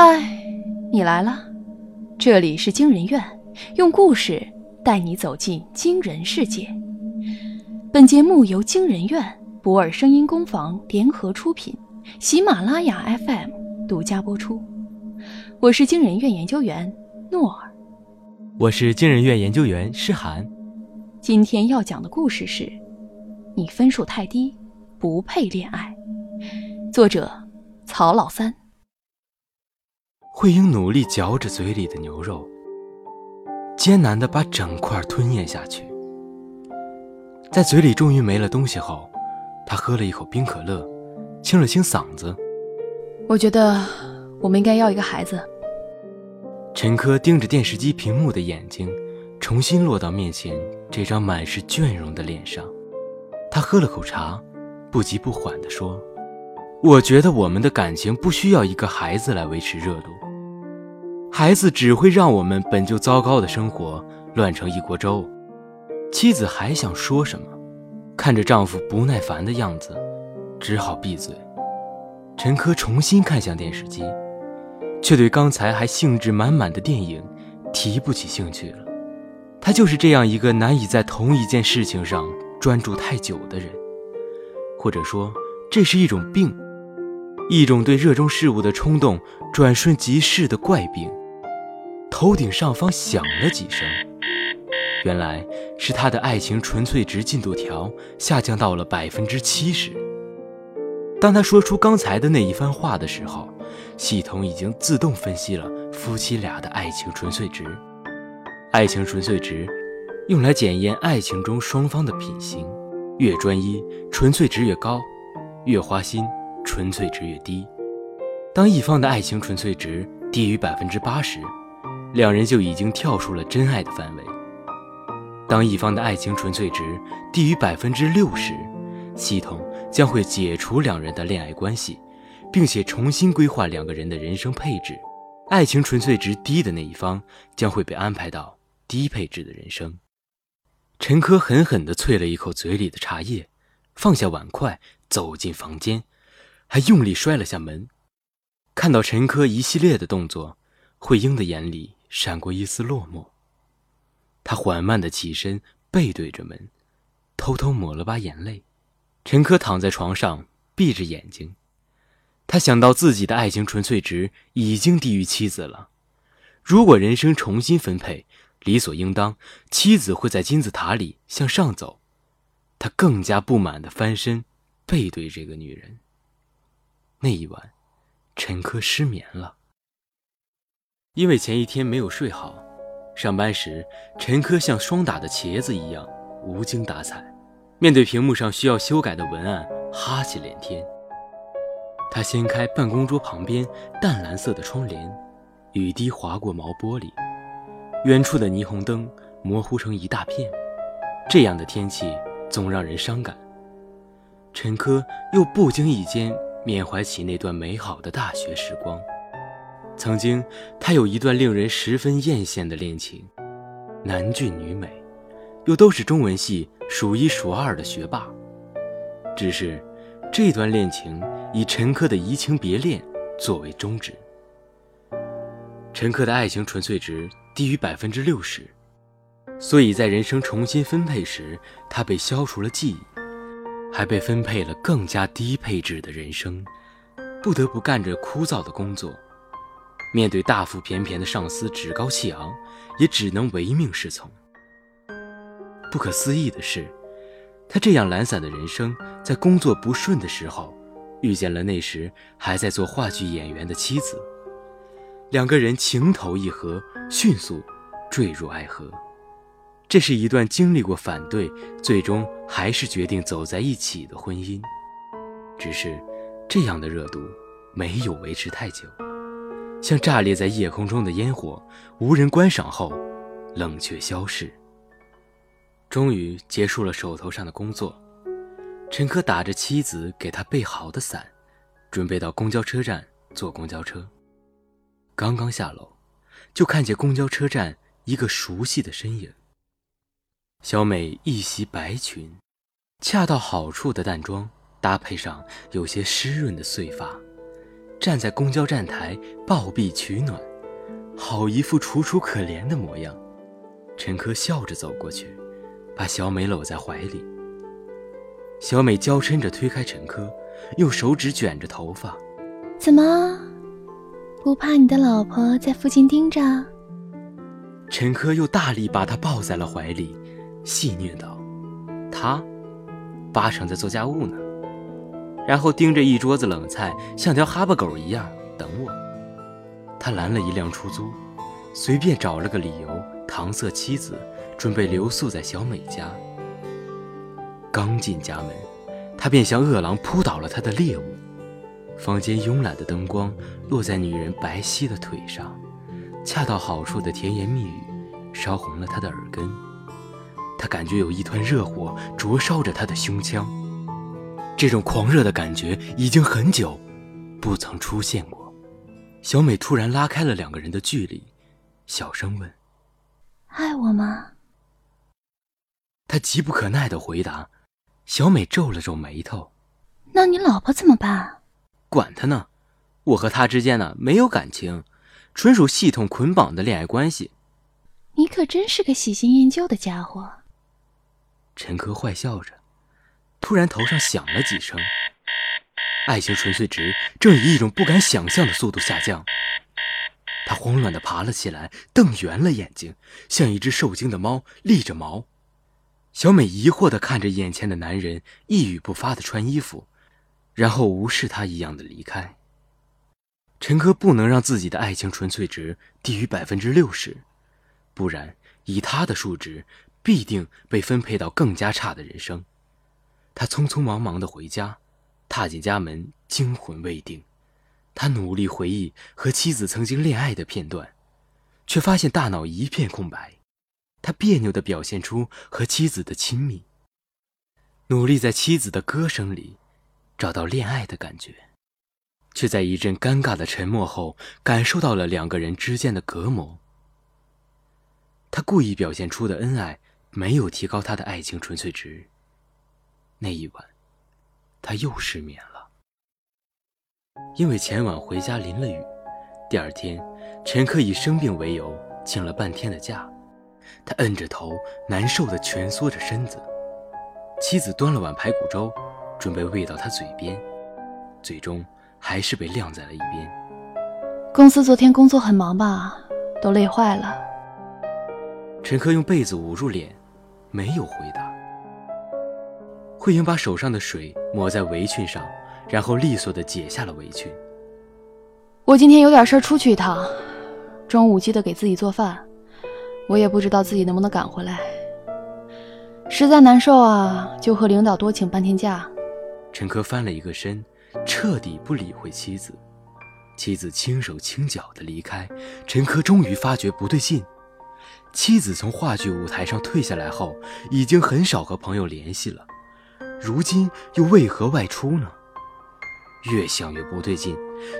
嗨，你来了，这里是惊人院，用故事带你走进惊人世界。本节目由惊人院、博尔声音工坊联合出品，喜马拉雅 FM 独家播出。我是惊人院研究员诺尔，我是惊人院研究员诗涵。今天要讲的故事是：你分数太低，不配恋爱。作者：曹老三。慧英努力嚼着嘴里的牛肉，艰难地把整块吞咽下去。在嘴里终于没了东西后，她喝了一口冰可乐，清了清嗓子。我觉得我们应该要一个孩子。陈科盯着电视机屏幕的眼睛，重新落到面前这张满是倦容的脸上。他喝了口茶，不急不缓地说：“我觉得我们的感情不需要一个孩子来维持热度。”孩子只会让我们本就糟糕的生活乱成一锅粥。妻子还想说什么，看着丈夫不耐烦的样子，只好闭嘴。陈科重新看向电视机，却对刚才还兴致满满的电影提不起兴趣了。他就是这样一个难以在同一件事情上专注太久的人，或者说，这是一种病，一种对热衷事物的冲动转瞬即逝的怪病。头顶上方响了几声，原来是他的爱情纯粹值进度条下降到了百分之七十。当他说出刚才的那一番话的时候，系统已经自动分析了夫妻俩的爱情纯粹值。爱情纯粹值用来检验爱情中双方的品行，越专一，纯粹值越高；越花心，纯粹值越低。当一方的爱情纯粹值低于百分之八十。两人就已经跳出了真爱的范围。当一方的爱情纯粹值低于百分之六十，系统将会解除两人的恋爱关系，并且重新规划两个人的人生配置。爱情纯粹值低的那一方将会被安排到低配置的人生。陈科狠狠地啐了一口嘴里的茶叶，放下碗筷，走进房间，还用力摔了下门。看到陈科一系列的动作，慧英的眼里。闪过一丝落寞。他缓慢的起身，背对着门，偷偷抹了把眼泪。陈科躺在床上，闭着眼睛。他想到自己的爱情纯粹值已经低于妻子了。如果人生重新分配，理所应当，妻子会在金字塔里向上走。他更加不满的翻身，背对这个女人。那一晚，陈科失眠了。因为前一天没有睡好，上班时陈科像霜打的茄子一样无精打采，面对屏幕上需要修改的文案，哈气连天。他掀开办公桌旁边淡蓝色的窗帘，雨滴划过毛玻璃，远处的霓虹灯模糊成一大片。这样的天气总让人伤感。陈科又不经意间缅怀起那段美好的大学时光。曾经，他有一段令人十分艳羡的恋情，男俊女美，又都是中文系数一数二的学霸。只是，这段恋情以陈科的移情别恋作为终止。陈科的爱情纯粹值低于百分之六十，所以在人生重新分配时，他被消除了记忆，还被分配了更加低配置的人生，不得不干着枯燥的工作。面对大腹便便的上司趾高气昂，也只能唯命是从。不可思议的是，他这样懒散的人生，在工作不顺的时候，遇见了那时还在做话剧演员的妻子。两个人情投意合，迅速坠入爱河。这是一段经历过反对，最终还是决定走在一起的婚姻。只是，这样的热度没有维持太久。像炸裂在夜空中的烟火，无人观赏后，冷却消逝。终于结束了手头上的工作，陈科打着妻子给他备好的伞，准备到公交车站坐公交车。刚刚下楼，就看见公交车站一个熟悉的身影。小美一袭白裙，恰到好处的淡妆，搭配上有些湿润的碎发。站在公交站台抱臂取暖，好一副楚楚可怜的模样。陈珂笑着走过去，把小美搂在怀里。小美娇嗔着推开陈珂，用手指卷着头发：“怎么，不怕你的老婆在附近盯着？”陈珂又大力把她抱在了怀里，戏谑道：“她，八成在做家务呢。”然后盯着一桌子冷菜，像条哈巴狗一样等我。他拦了一辆出租，随便找了个理由搪塞妻子，准备留宿在小美家。刚进家门，他便像饿狼扑倒了他的猎物。房间慵懒的灯光落在女人白皙的腿上，恰到好处的甜言蜜语烧红了他的耳根。他感觉有一团热火灼烧着他的胸腔。这种狂热的感觉已经很久不曾出现过。小美突然拉开了两个人的距离，小声问：“爱我吗？”他急不可耐的回答。小美皱了皱眉头：“那你老婆怎么办？”“管他呢，我和他之间呢没有感情，纯属系统捆绑的恋爱关系。”“你可真是个喜新厌旧的家伙。”陈珂坏笑着。突然，头上响了几声，爱情纯粹值正以一种不敢想象的速度下降。他慌乱地爬了起来，瞪圆了眼睛，像一只受惊的猫，立着毛。小美疑惑地看着眼前的男人，一语不发地穿衣服，然后无视他一样的离开。陈哥不能让自己的爱情纯粹值低于百分之六十，不然以他的数值，必定被分配到更加差的人生。他匆匆忙忙的回家，踏进家门，惊魂未定。他努力回忆和妻子曾经恋爱的片段，却发现大脑一片空白。他别扭的表现出和妻子的亲密，努力在妻子的歌声里找到恋爱的感觉，却在一阵尴尬的沉默后，感受到了两个人之间的隔膜。他故意表现出的恩爱，没有提高他的爱情纯粹值。那一晚，他又失眠了。因为前晚回家淋了雨，第二天，陈珂以生病为由请了半天的假。他摁着头，难受的蜷缩着身子。妻子端了碗排骨粥，准备喂到他嘴边，最终还是被晾在了一边。公司昨天工作很忙吧？都累坏了。陈珂用被子捂住脸，没有回答。慧英把手上的水抹在围裙上，然后利索地解下了围裙。我今天有点事出去一趟，中午记得给自己做饭。我也不知道自己能不能赶回来，实在难受啊，就和领导多请半天假。陈珂翻了一个身，彻底不理会妻子。妻子轻手轻脚地离开，陈珂终于发觉不对劲。妻子从话剧舞台上退下来后，已经很少和朋友联系了。如今又为何外出呢？越想越不对劲，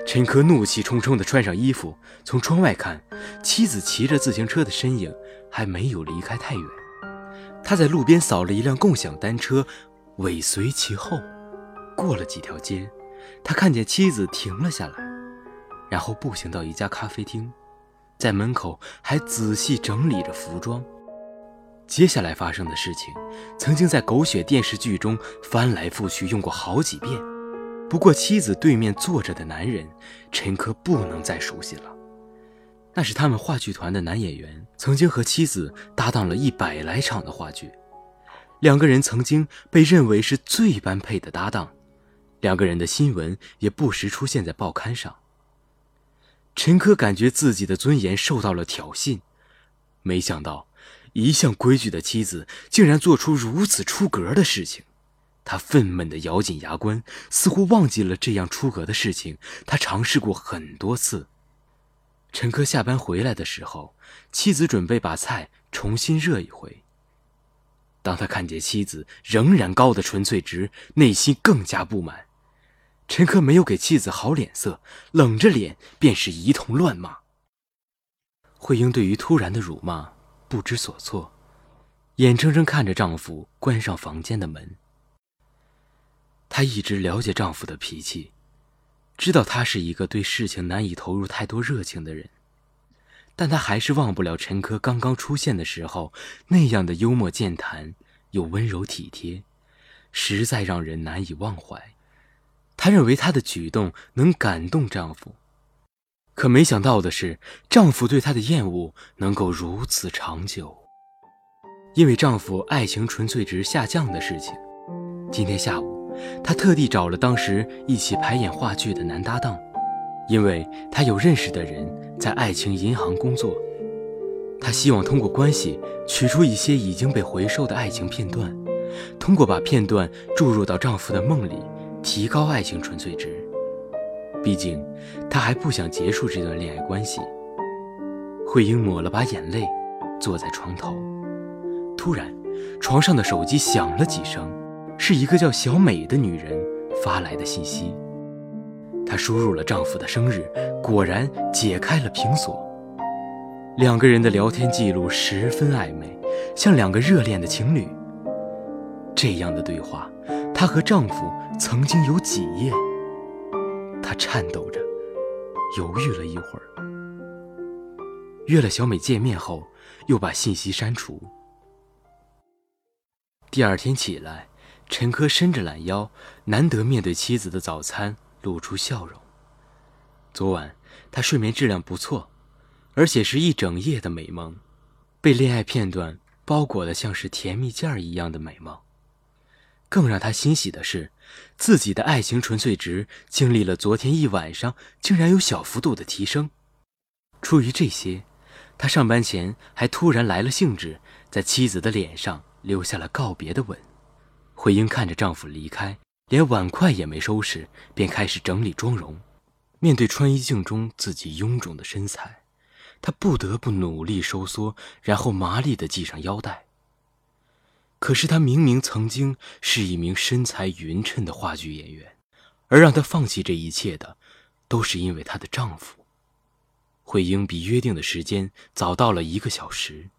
陈珂怒气冲冲地穿上衣服，从窗外看，妻子骑着自行车的身影还没有离开太远。他在路边扫了一辆共享单车，尾随其后。过了几条街，他看见妻子停了下来，然后步行到一家咖啡厅，在门口还仔细整理着服装。接下来发生的事情，曾经在狗血电视剧中翻来覆去用过好几遍。不过，妻子对面坐着的男人，陈珂不能再熟悉了。那是他们话剧团的男演员，曾经和妻子搭档了一百来场的话剧。两个人曾经被认为是最般配的搭档，两个人的新闻也不时出现在报刊上。陈珂感觉自己的尊严受到了挑衅，没想到。一向规矩的妻子竟然做出如此出格的事情，他愤懑地咬紧牙关，似乎忘记了这样出格的事情他尝试过很多次。陈珂下班回来的时候，妻子准备把菜重新热一回。当他看见妻子仍然高的纯粹值，内心更加不满。陈珂没有给妻子好脸色，冷着脸便是一通乱骂。慧英对于突然的辱骂。不知所措，眼睁睁看着丈夫关上房间的门。她一直了解丈夫的脾气，知道他是一个对事情难以投入太多热情的人，但她还是忘不了陈科刚刚出现的时候那样的幽默健谈又温柔体贴，实在让人难以忘怀。她认为她的举动能感动丈夫，可没想到的是，丈夫对她的厌恶能够如此长久。因为丈夫爱情纯粹值下降的事情，今天下午，她特地找了当时一起排演话剧的男搭档，因为她有认识的人在爱情银行工作，她希望通过关系取出一些已经被回收的爱情片段，通过把片段注入到丈夫的梦里。提高爱情纯粹值，毕竟她还不想结束这段恋爱关系。慧英抹了把眼泪，坐在床头。突然，床上的手机响了几声，是一个叫小美的女人发来的信息。她输入了丈夫的生日，果然解开了屏锁。两个人的聊天记录十分暧昧，像两个热恋的情侣。这样的对话。她和丈夫曾经有几页。他颤抖着，犹豫了一会儿，约了小美见面后，又把信息删除。第二天起来，陈科伸着懒腰，难得面对妻子的早餐，露出笑容。昨晚他睡眠质量不错，而且是一整夜的美梦，被恋爱片段包裹的像是甜蜜件儿一样的美梦。更让他欣喜的是，自己的爱情纯粹值经历了昨天一晚上，竟然有小幅度的提升。出于这些，他上班前还突然来了兴致，在妻子的脸上留下了告别的吻。慧英看着丈夫离开，连碗筷也没收拾，便开始整理妆容。面对穿衣镜中自己臃肿的身材，她不得不努力收缩，然后麻利地系上腰带。可是她明明曾经是一名身材匀称的话剧演员，而让她放弃这一切的，都是因为她的丈夫。慧英比约定的时间早到了一个小时，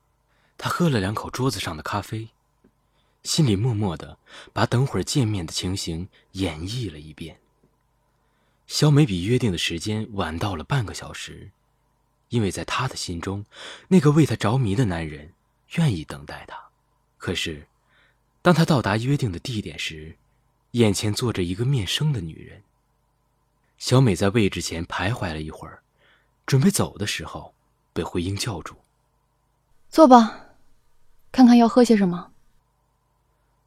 她喝了两口桌子上的咖啡，心里默默的把等会儿见面的情形演绎了一遍。小美比约定的时间晚到了半个小时，因为在她的心中，那个为她着迷的男人愿意等待她。可是，当他到达约定的地点时，眼前坐着一个面生的女人。小美在位置前徘徊了一会儿，准备走的时候，被慧英叫住：“坐吧，看看要喝些什么。”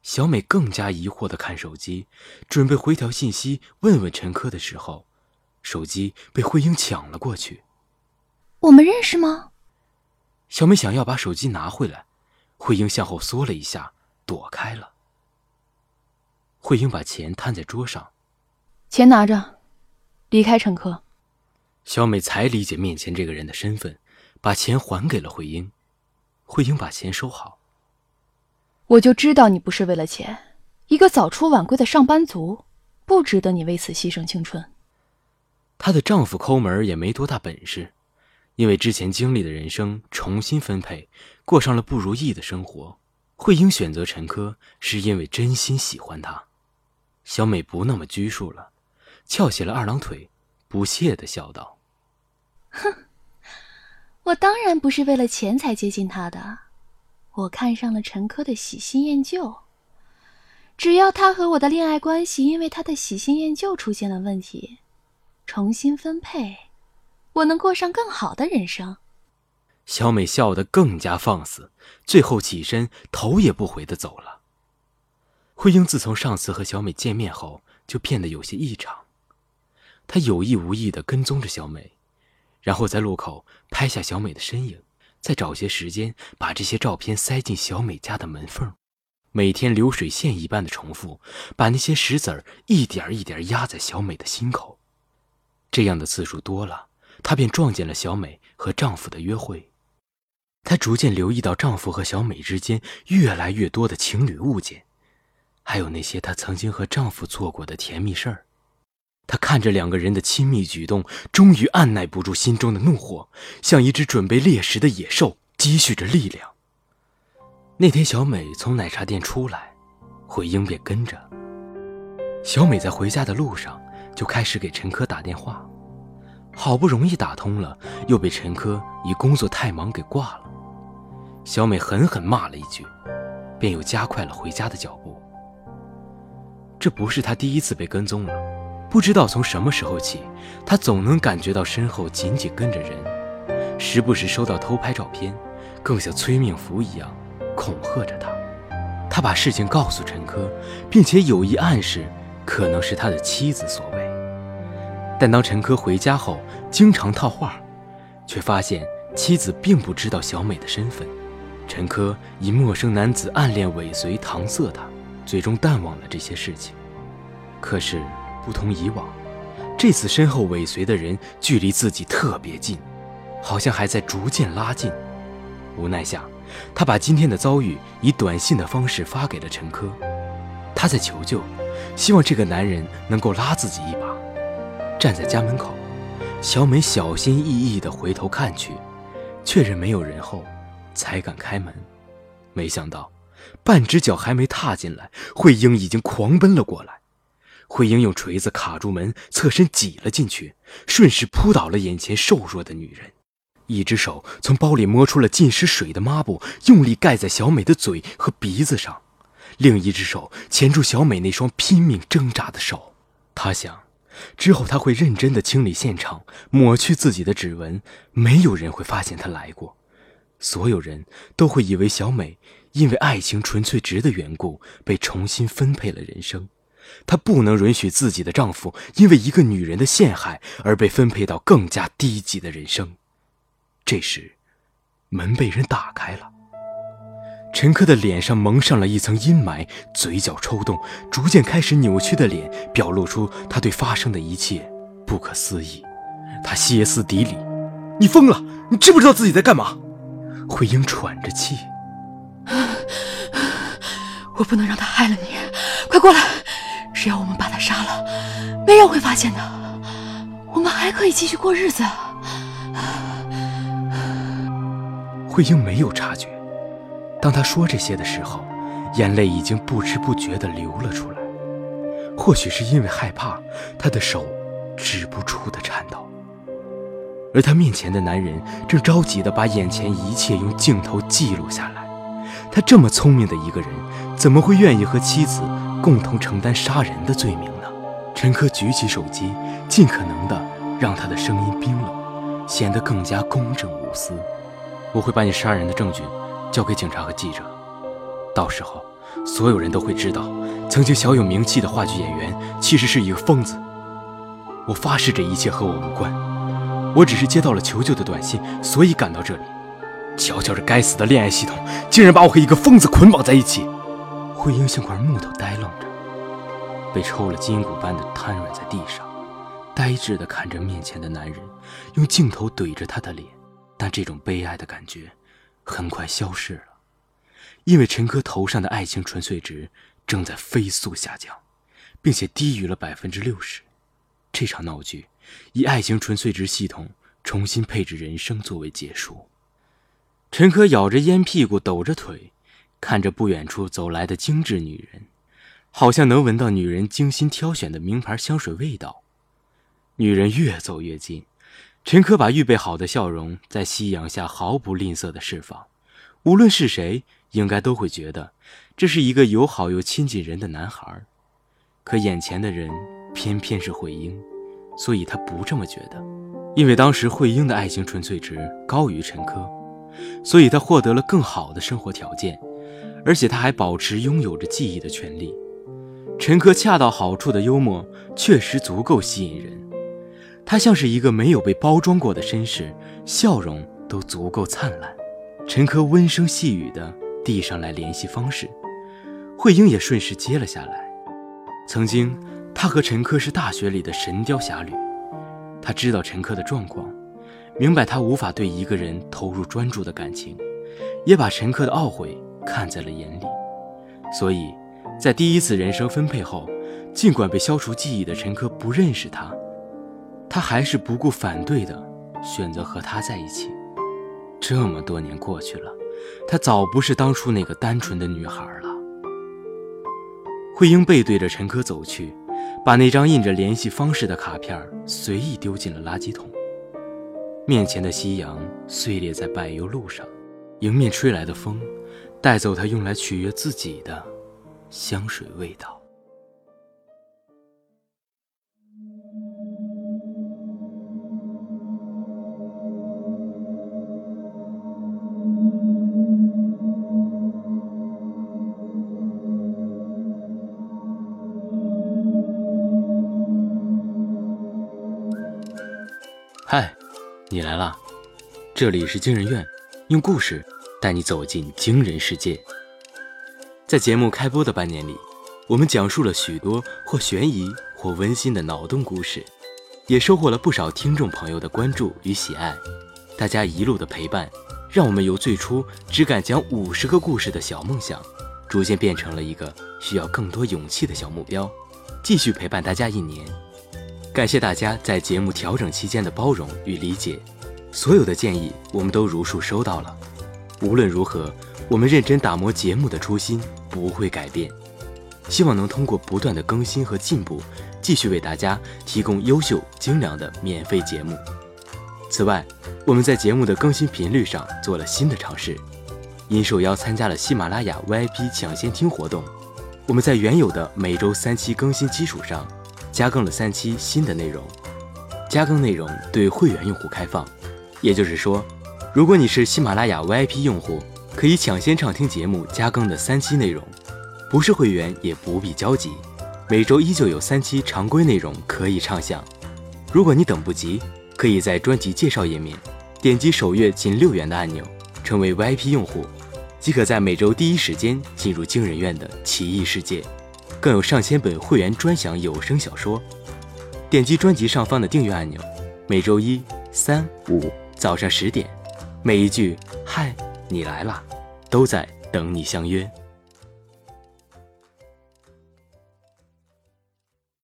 小美更加疑惑的看手机，准备回条信息问问陈科的时候，手机被慧英抢了过去。“我们认识吗？”小美想要把手机拿回来。慧英向后缩了一下，躲开了。慧英把钱摊在桌上，钱拿着，离开乘客。小美才理解面前这个人的身份，把钱还给了慧英。慧英把钱收好。我就知道你不是为了钱，一个早出晚归的上班族，不值得你为此牺牲青春。她的丈夫抠门也没多大本事。因为之前经历的人生重新分配，过上了不如意的生活。慧英选择陈科，是因为真心喜欢他。小美不那么拘束了，翘起了二郎腿，不屑的笑道：“哼，我当然不是为了钱才接近他的。我看上了陈科的喜新厌旧，只要他和我的恋爱关系因为他的喜新厌旧出现了问题，重新分配。”我能过上更好的人生。小美笑得更加放肆，最后起身，头也不回的走了。慧英自从上次和小美见面后，就变得有些异常。她有意无意的跟踪着小美，然后在路口拍下小美的身影，再找些时间把这些照片塞进小美家的门缝，每天流水线一般的重复，把那些石子儿一点一点压在小美的心口。这样的次数多了。她便撞见了小美和丈夫的约会，她逐渐留意到丈夫和小美之间越来越多的情侣物件，还有那些她曾经和丈夫做过的甜蜜事儿。她看着两个人的亲密举动，终于按耐不住心中的怒火，像一只准备猎食的野兽，积蓄着力量。那天，小美从奶茶店出来，慧英便跟着。小美在回家的路上。就开始给陈科打电话，好不容易打通了，又被陈科以工作太忙给挂了。小美狠狠骂了一句，便又加快了回家的脚步。这不是她第一次被跟踪了，不知道从什么时候起，她总能感觉到身后紧紧跟着人，时不时收到偷拍照片，更像催命符一样恐吓着她。她把事情告诉陈科，并且有意暗示可能是他的妻子所为。但当陈科回家后，经常套话，却发现妻子并不知道小美的身份。陈科以陌生男子暗恋尾随搪塞他，最终淡忘了这些事情。可是不同以往，这次身后尾随的人距离自己特别近，好像还在逐渐拉近。无奈下，他把今天的遭遇以短信的方式发给了陈科，他在求救，希望这个男人能够拉自己一把。站在家门口，小美小心翼翼地回头看去，确认没有人后。才敢开门，没想到，半只脚还没踏进来，慧英已经狂奔了过来。慧英用锤子卡住门，侧身挤了进去，顺势扑倒了眼前瘦弱的女人。一只手从包里摸出了浸湿水的抹布，用力盖在小美的嘴和鼻子上，另一只手钳住小美那双拼命挣扎的手。他想，之后他会认真的清理现场，抹去自己的指纹，没有人会发现他来过。所有人都会以为小美因为爱情纯粹值的缘故被重新分配了人生，她不能允许自己的丈夫因为一个女人的陷害而被分配到更加低级的人生。这时，门被人打开了，陈科的脸上蒙上了一层阴霾，嘴角抽动，逐渐开始扭曲的脸表露出他对发生的一切不可思议。他歇斯底里：“你疯了！你知不知道自己在干嘛？”慧英喘着气，我不能让他害了你，快过来！只要我们把他杀了，没人会发现的，我们还可以继续过日子。慧英没有察觉，当她说这些的时候，眼泪已经不知不觉地流了出来。或许是因为害怕，她的手止不住的颤抖。而他面前的男人正着急地把眼前一切用镜头记录下来。他这么聪明的一个人，怎么会愿意和妻子共同承担杀人的罪名呢？陈科举起手机，尽可能地让他的声音冰冷，显得更加公正无私。我会把你杀人的证据交给警察和记者，到时候所有人都会知道，曾经小有名气的话剧演员其实是一个疯子。我发誓，这一切和我无关。我只是接到了求救的短信，所以赶到这里。瞧瞧这该死的恋爱系统，竟然把我和一个疯子捆绑在一起！慧英像块木头呆愣着，被抽了筋骨般的瘫软在地上，呆滞地看着面前的男人，用镜头怼着他的脸。但这种悲哀的感觉很快消失了，因为陈哥头上的爱情纯粹值正在飞速下降，并且低于了百分之六十。这场闹剧。以爱情纯粹值系统重新配置人生作为结束。陈科咬着烟屁股，抖着腿，看着不远处走来的精致女人，好像能闻到女人精心挑选的名牌香水味道。女人越走越近，陈科把预备好的笑容在夕阳下毫不吝啬地释放。无论是谁，应该都会觉得这是一个友好又亲近人的男孩。可眼前的人偏偏是慧英。所以他不这么觉得，因为当时慧英的爱情纯粹值高于陈科，所以他获得了更好的生活条件，而且他还保持拥有着记忆的权利。陈科恰到好处的幽默确实足够吸引人，他像是一个没有被包装过的绅士，笑容都足够灿烂。陈科温声细语地递上来联系方式，慧英也顺势接了下来。曾经。他和陈科是大学里的神雕侠侣，他知道陈科的状况，明白他无法对一个人投入专注的感情，也把陈科的懊悔看在了眼里。所以，在第一次人生分配后，尽管被消除记忆的陈科不认识他，他还是不顾反对的选择和他在一起。这么多年过去了，她早不是当初那个单纯的女孩了。慧英背对着陈科走去。把那张印着联系方式的卡片随意丢进了垃圾桶。面前的夕阳碎裂在柏油路上，迎面吹来的风，带走他用来取悦自己的香水味道。你来了！这里是惊人院，用故事带你走进惊人世界。在节目开播的半年里，我们讲述了许多或悬疑或温馨的脑洞故事，也收获了不少听众朋友的关注与喜爱。大家一路的陪伴，让我们由最初只敢讲五十个故事的小梦想，逐渐变成了一个需要更多勇气的小目标。继续陪伴大家一年。感谢大家在节目调整期间的包容与理解，所有的建议我们都如数收到了。无论如何，我们认真打磨节目的初心不会改变，希望能通过不断的更新和进步，继续为大家提供优秀精良的免费节目。此外，我们在节目的更新频率上做了新的尝试，因受邀参加了喜马拉雅 VIP 抢先听活动，我们在原有的每周三期更新基础上。加更了三期新的内容，加更内容对会员用户开放，也就是说，如果你是喜马拉雅 VIP 用户，可以抢先畅听节目加更的三期内容；不是会员也不必焦急，每周依旧有三期常规内容可以畅享。如果你等不及，可以在专辑介绍页面点击首月仅六元的按钮，成为 VIP 用户，即可在每周第一时间进入惊人院的奇异世界。更有上千本会员专享有声小说，点击专辑上方的订阅按钮，每周一、三、五早上十点，每一句“嗨，你来啦”，都在等你相约。